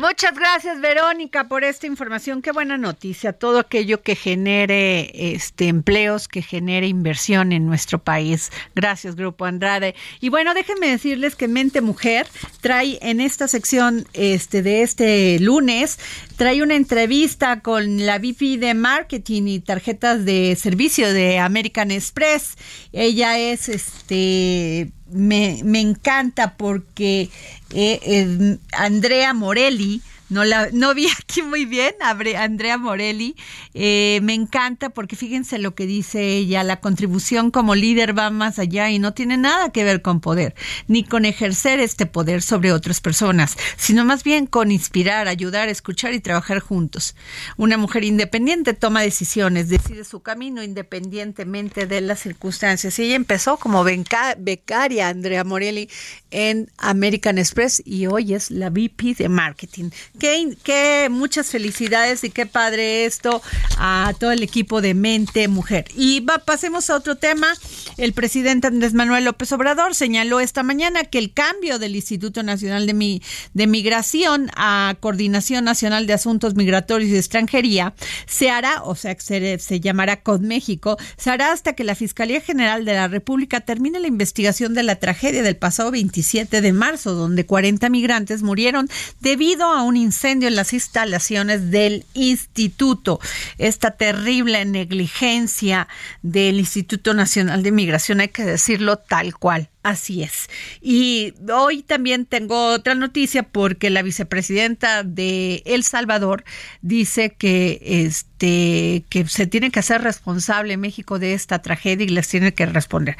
Muchas gracias, Verónica, por esta información. Qué buena noticia. Todo aquello que genere este empleos, que genere inversión en nuestro país. Gracias, Grupo Andrade. Y bueno, déjenme decirles que Mente Mujer trae en esta sección este de este lunes trae una entrevista con la VP de marketing y tarjetas de servicio de American Express. Ella es este me, encanta porque eh, eh, Andrea Morelli no la no vi aquí muy bien, Andrea Morelli. Eh, me encanta porque fíjense lo que dice ella, la contribución como líder va más allá y no tiene nada que ver con poder, ni con ejercer este poder sobre otras personas, sino más bien con inspirar, ayudar, escuchar y trabajar juntos. Una mujer independiente toma decisiones, decide su camino independientemente de las circunstancias. Y ella empezó como becaria, Andrea Morelli, en American Express y hoy es la VP de marketing qué, muchas felicidades y qué padre esto a todo el equipo de Mente Mujer. Y va, pasemos a otro tema. El presidente Andrés Manuel López Obrador señaló esta mañana que el cambio del Instituto Nacional de, Mi, de Migración a Coordinación Nacional de Asuntos Migratorios y Extranjería se hará, o sea, se, se llamará CODMéxico, se hará hasta que la Fiscalía General de la República termine la investigación de la tragedia del pasado 27 de marzo, donde 40 migrantes murieron debido a un incendio en las instalaciones del instituto. Esta terrible negligencia del Instituto Nacional de Migración, hay que decirlo tal cual Así es. Y hoy también tengo otra noticia porque la vicepresidenta de El Salvador dice que este que se tiene que hacer responsable México de esta tragedia y les tiene que responder.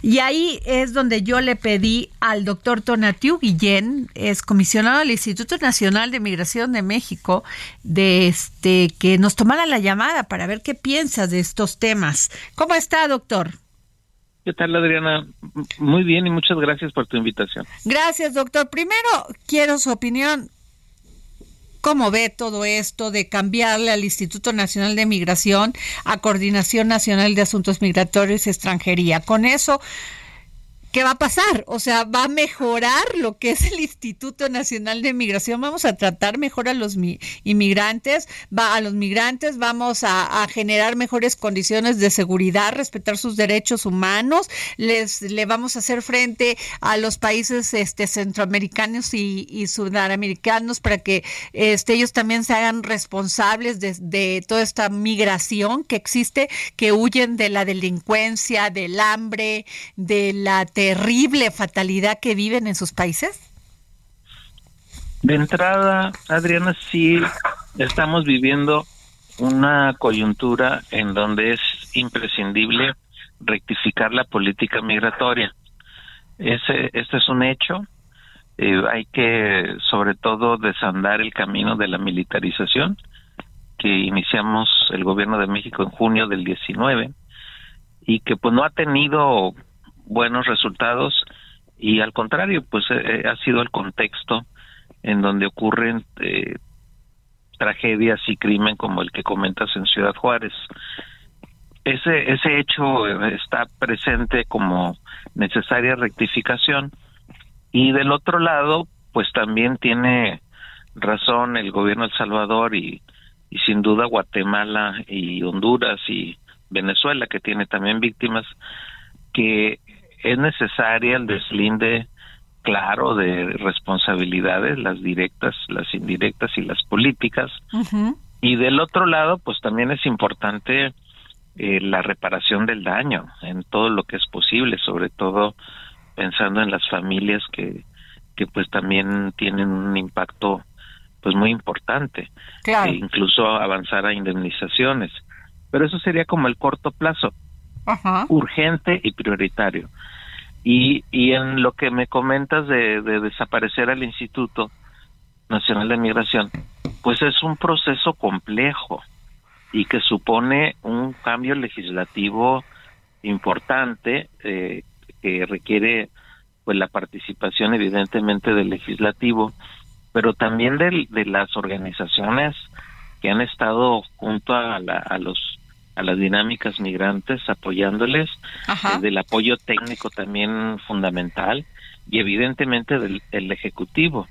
Y ahí es donde yo le pedí al doctor Tonatiu Guillén, es comisionado del Instituto Nacional de Migración de México, de este que nos tomara la llamada para ver qué piensa de estos temas. ¿Cómo está, doctor? ¿Qué tal, Adriana? Muy bien y muchas gracias por tu invitación. Gracias, doctor. Primero, quiero su opinión. ¿Cómo ve todo esto de cambiarle al Instituto Nacional de Migración a Coordinación Nacional de Asuntos Migratorios y Extranjería? Con eso, ¿qué va a pasar? O sea, ¿va a mejorar lo que es el Instituto Nacional de Migración? ¿Vamos a tratar mejor a los inmigrantes? ¿Va a los migrantes? ¿Vamos a, generar mejores condiciones de seguridad, respetar sus derechos humanos? ¿Les le vamos a hacer frente a los países este, centroamericanos y, sudamericanos para que este, ellos también se hagan responsables de, de toda esta migración que existe, que huyen de la delincuencia, del hambre, de la terrible fatalidad que viven en sus países? De entrada, Adriana, sí estamos viviendo una coyuntura en donde es imprescindible rectificar la política migratoria. Ese, este es un hecho. Eh, hay que, sobre todo, desandar el camino de la militarización que iniciamos el gobierno de México en junio del 19 y que pues no ha tenido buenos resultados y al contrario, pues eh, eh, ha sido el contexto en donde ocurren eh, tragedias y crimen como el que comentas en Ciudad Juárez. Ese, ese hecho está presente como necesaria rectificación y del otro lado, pues también tiene razón el gobierno de El Salvador y, y sin duda Guatemala y Honduras y Venezuela, que tiene también víctimas, que es necesaria el deslinde claro de responsabilidades, las directas, las indirectas y las políticas. Y del otro lado, pues también es importante eh, la reparación del daño en todo lo que es posible, sobre todo pensando en las familias que, que pues también tienen un impacto pues muy importante. E incluso avanzar a indemnizaciones. Pero eso sería como el corto plazo urgente y prioritario. Y, y en lo que me comentas de, desaparecer al Instituto Nacional de Migración, pues es un proceso complejo y que supone un cambio legislativo importante eh, que requiere pues la participación evidentemente del legislativo pero también de, las organizaciones que han estado junto a, la, a los a las dinámicas migrantes, apoyándoles, del apoyo técnico también fundamental y evidentemente del, Ejecutivo.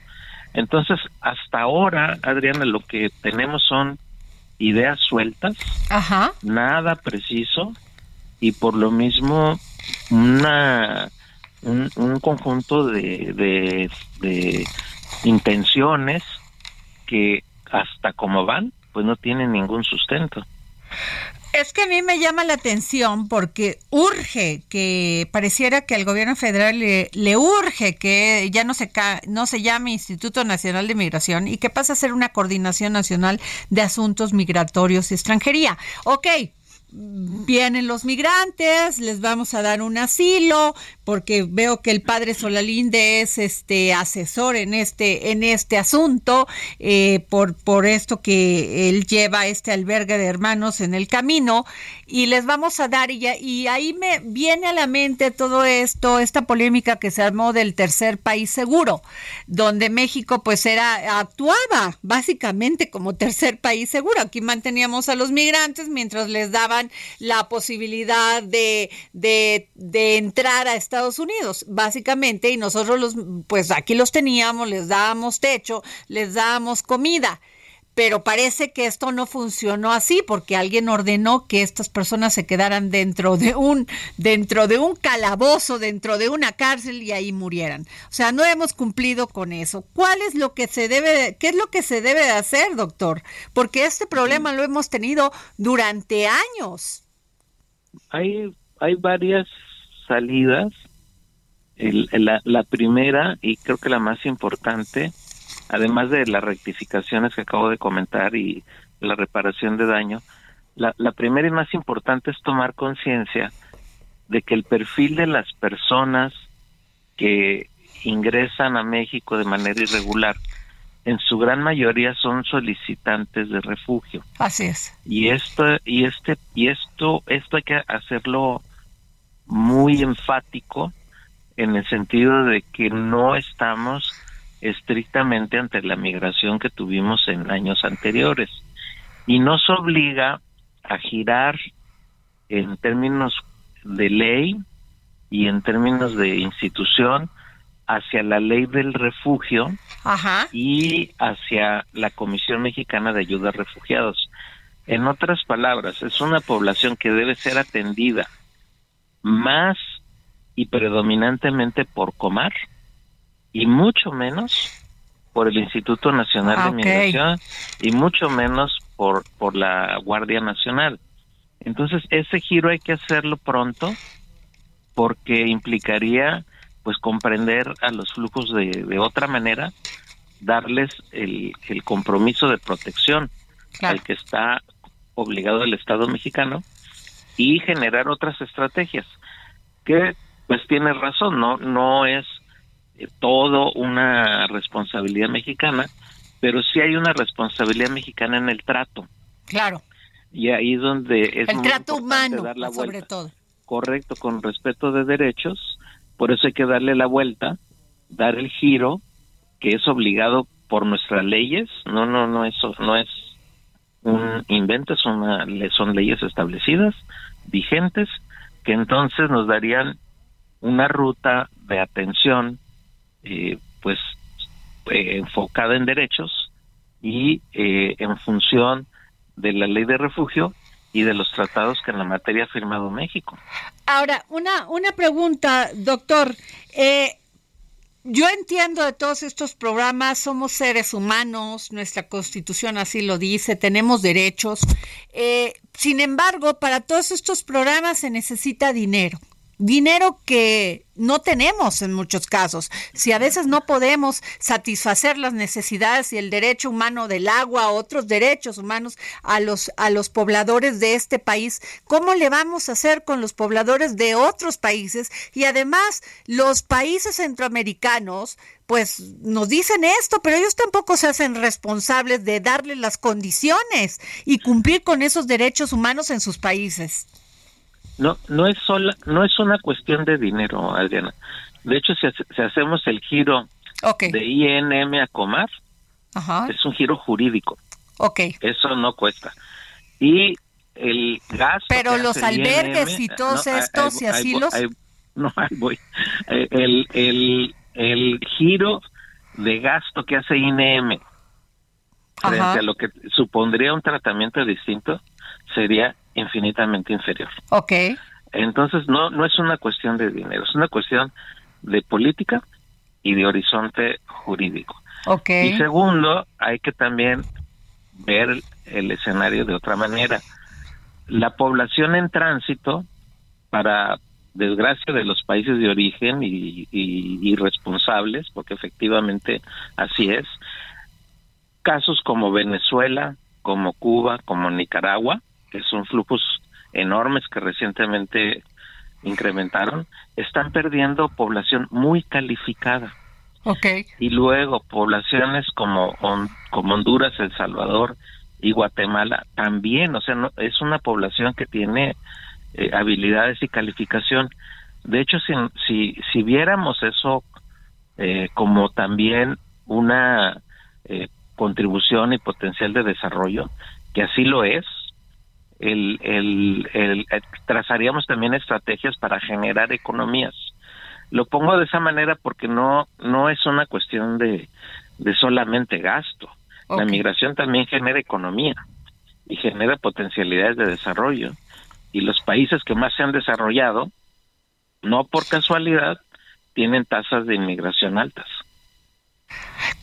Entonces, hasta ahora, Adriana, lo que tenemos son ideas sueltas, nada preciso y por lo mismo una un, conjunto de, de, de intenciones que hasta como van, pues no tienen ningún sustento. Es que a mí me llama la atención porque urge que pareciera que al gobierno federal le, urge que ya no se no se llame Instituto Nacional de Migración y que pase a ser una coordinación nacional de asuntos migratorios y extranjería. Ok, vienen los migrantes, les vamos a dar un asilo, porque veo que el padre Solalinde es este asesor en este, en este asunto, eh, por, por esto que él lleva este albergue de hermanos en el camino, y les vamos a dar, y, y ahí me viene a la mente todo esto, esta polémica que se armó del tercer país seguro, donde México pues era, actuaba básicamente como tercer país seguro. Aquí manteníamos a los migrantes mientras les daban la posibilidad de, de, de entrar a Estados Unidos, básicamente, y nosotros los, pues aquí los teníamos, les dábamos techo, les dábamos comida pero parece que esto no funcionó así porque alguien ordenó que estas personas se quedaran dentro de un dentro de un calabozo, dentro de una cárcel y ahí murieran. O sea, no hemos cumplido con eso. ¿Cuál es lo que se debe qué es lo que se debe de hacer, doctor? Porque este problema lo hemos tenido durante años. Hay hay varias salidas El- la, la primera, y creo que la más importante, además de las rectificaciones que acabo de comentar y la reparación de daño, la, la primera y más importante es tomar conciencia de que el perfil de las personas que ingresan a México de manera irregular, en su gran mayoría son solicitantes de refugio Así es. y esto y este y esto esto hay que hacerlo muy enfático en el sentido de que no estamos estrictamente ante la migración que tuvimos en años anteriores y nos obliga a girar en términos de ley y en términos de institución hacia la ley del refugio Ajá. y hacia la Comisión Mexicana de Ayuda a Refugiados. En otras palabras, es una población que debe ser atendida más y predominantemente por Comar y mucho menos por el Instituto Nacional Ah, de ok. Migración y mucho menos por, por la Guardia Nacional. Entonces, ese giro hay que hacerlo pronto porque implicaría pues comprender a los flujos de, de otra manera, darles el, el compromiso de protección al que está obligado el Estado mexicano y generar otras estrategias que pues tiene razón no no es eh, todo una responsabilidad mexicana pero sí hay una responsabilidad mexicana en el trato Claro. y ahí es donde es el muy trato humano, dar la sobre vuelta todo. correcto, con respeto de derechos, por eso hay que darle la vuelta, dar el giro que es obligado por nuestras leyes, no, no, no, eso no es un invento, es una, le- son leyes establecidas, vigentes, que entonces nos darían una ruta de atención, eh, pues, eh, enfocada en derechos y eh, en función de la ley de refugio y de los tratados que en la materia ha firmado México. Ahora, una, una pregunta, doctor. Eh, yo entiendo de todos estos programas, somos seres humanos, nuestra constitución así lo dice, tenemos derechos. Eh, sin embargo, para todos estos programas se necesita dinero. Dinero que no tenemos en muchos casos. Si a veces no podemos satisfacer las necesidades y el derecho humano del agua, otros derechos humanos a los, a los pobladores de este país, ¿cómo le vamos a hacer con los pobladores de otros países? Y además, los países centroamericanos, pues nos dicen esto, pero ellos tampoco se hacen responsables de darle las condiciones y cumplir con esos derechos humanos en sus países. No, no es sola, no es una cuestión de dinero, Adriana. De hecho, si, si hacemos el giro de INM a Comar, Ajá. es un giro jurídico. Ok. Eso no cuesta. Y el gasto. Pero los albergues INM, y todos estos y asilos. ahí- no, ahí voy. Eh, El, el, el giro de gasto que hace INM frente Ajá. a lo que supondría un tratamiento distinto sería infinitamente inferior. Ok. Entonces no no es una cuestión de dinero, es una cuestión de política y de horizonte jurídico. Ok. Y segundo, hay que también ver el escenario de otra manera. La población en tránsito, para desgracia de los países de origen y, y- y responsables, porque efectivamente así es, casos como Venezuela, como Cuba, como Nicaragua, que son flujos enormes que recientemente incrementaron, están perdiendo población muy calificada Ok. y luego poblaciones como, como Honduras, El Salvador y Guatemala también, o sea, no, es una población que tiene eh, habilidades y calificación. De hecho, si, si, si viéramos eso eh, como también una eh, contribución y potencial de desarrollo, que así lo es, el, el, el- trazaríamos también estrategias para generar economías. Lo pongo de esa manera porque no, no es una cuestión de, de solamente gasto. La migración también genera economía y genera potencialidades de desarrollo. Y los países que más se han desarrollado, no por casualidad, tienen tasas de inmigración altas.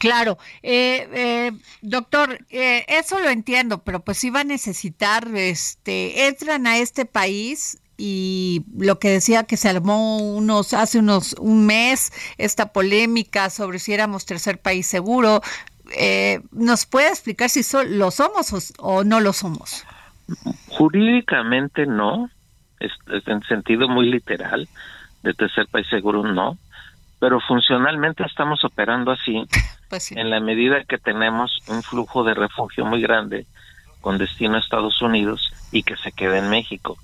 Claro, eh, eh, doctor, eh, eso lo entiendo, pero pues sí va a necesitar, este, entran a este país y lo que decía que se armó unos hace unos un mes esta polémica sobre si éramos tercer país seguro. Eh, ¿Nos puede explicar si lo somos o, no lo somos? Jurídicamente no, es, en sentido muy literal, de tercer país seguro no, pero funcionalmente estamos operando así [LAUGHS] pues en la medida que tenemos un flujo de refugio muy grande con destino a Estados Unidos y que se quede en México.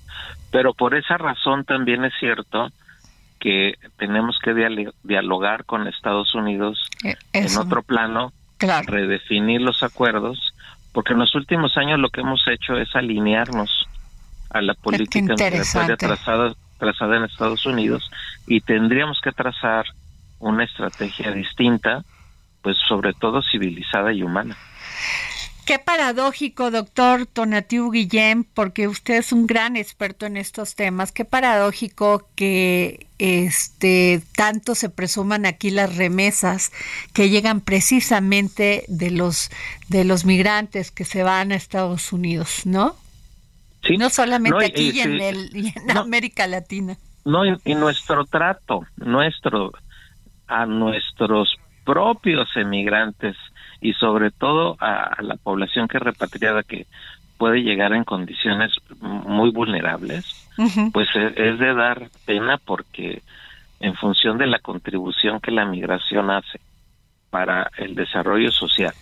Pero por esa razón también es cierto que tenemos que dialogar con Estados Unidos eh, en otro plano, redefinir los acuerdos, porque en los últimos años lo que hemos hecho es alinearnos a la política migratoria trazada, trazada en Estados Unidos y tendríamos que trazar una estrategia distinta, pues sobre todo civilizada y humana. Qué paradójico, doctor Tonatiu Guillén, porque usted es un gran experto en estos temas. Qué paradójico que este tanto se presuman aquí las remesas que llegan precisamente de los de los migrantes que se van a Estados Unidos, ¿no? Sí. No solamente aquí y, en, el, en América Latina. No, y nuestro trato, nuestro a nuestros propios emigrantes y sobre todo a, la población que es repatriada que puede llegar en condiciones muy vulnerables, pues es, es, de dar pena porque en función de la contribución que la migración hace para el desarrollo social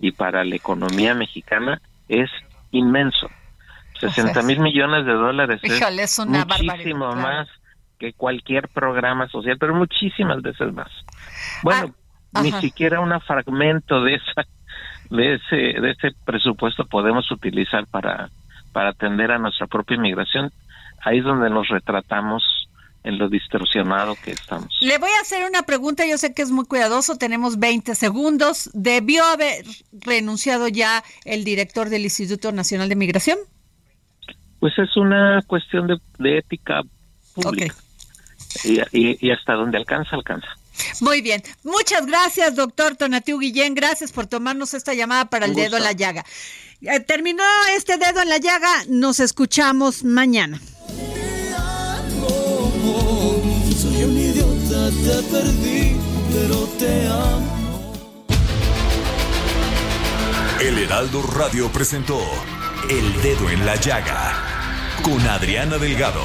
y para la economía mexicana es inmenso. 60 mil millones de dólares es muchísimo más que cualquier programa social, pero muchísimas veces más. Bueno, ah, ni siquiera un fragmento de esa de ese de ese presupuesto podemos utilizar para para atender a nuestra propia inmigración. Ahí es donde nos retratamos en lo distorsionado que estamos. Le voy a hacer una pregunta, yo sé que es muy cuidadoso, tenemos 20 segundos. ¿Debió haber renunciado ya el director del Instituto Nacional de Migración? Pues es una cuestión de, ética pública. Y, hasta donde alcanza, alcanza. Muy bien. Muchas gracias, doctor Tonatiu Guillén. Gracias por tomarnos esta llamada para el dedo en la llaga. Eh, terminó este dedo en la llaga. Nos escuchamos mañana. Soy un idiota, te perdí, pero te amo. El Heraldo Radio presentó El Dedo en la Llaga con Adriana Delgado.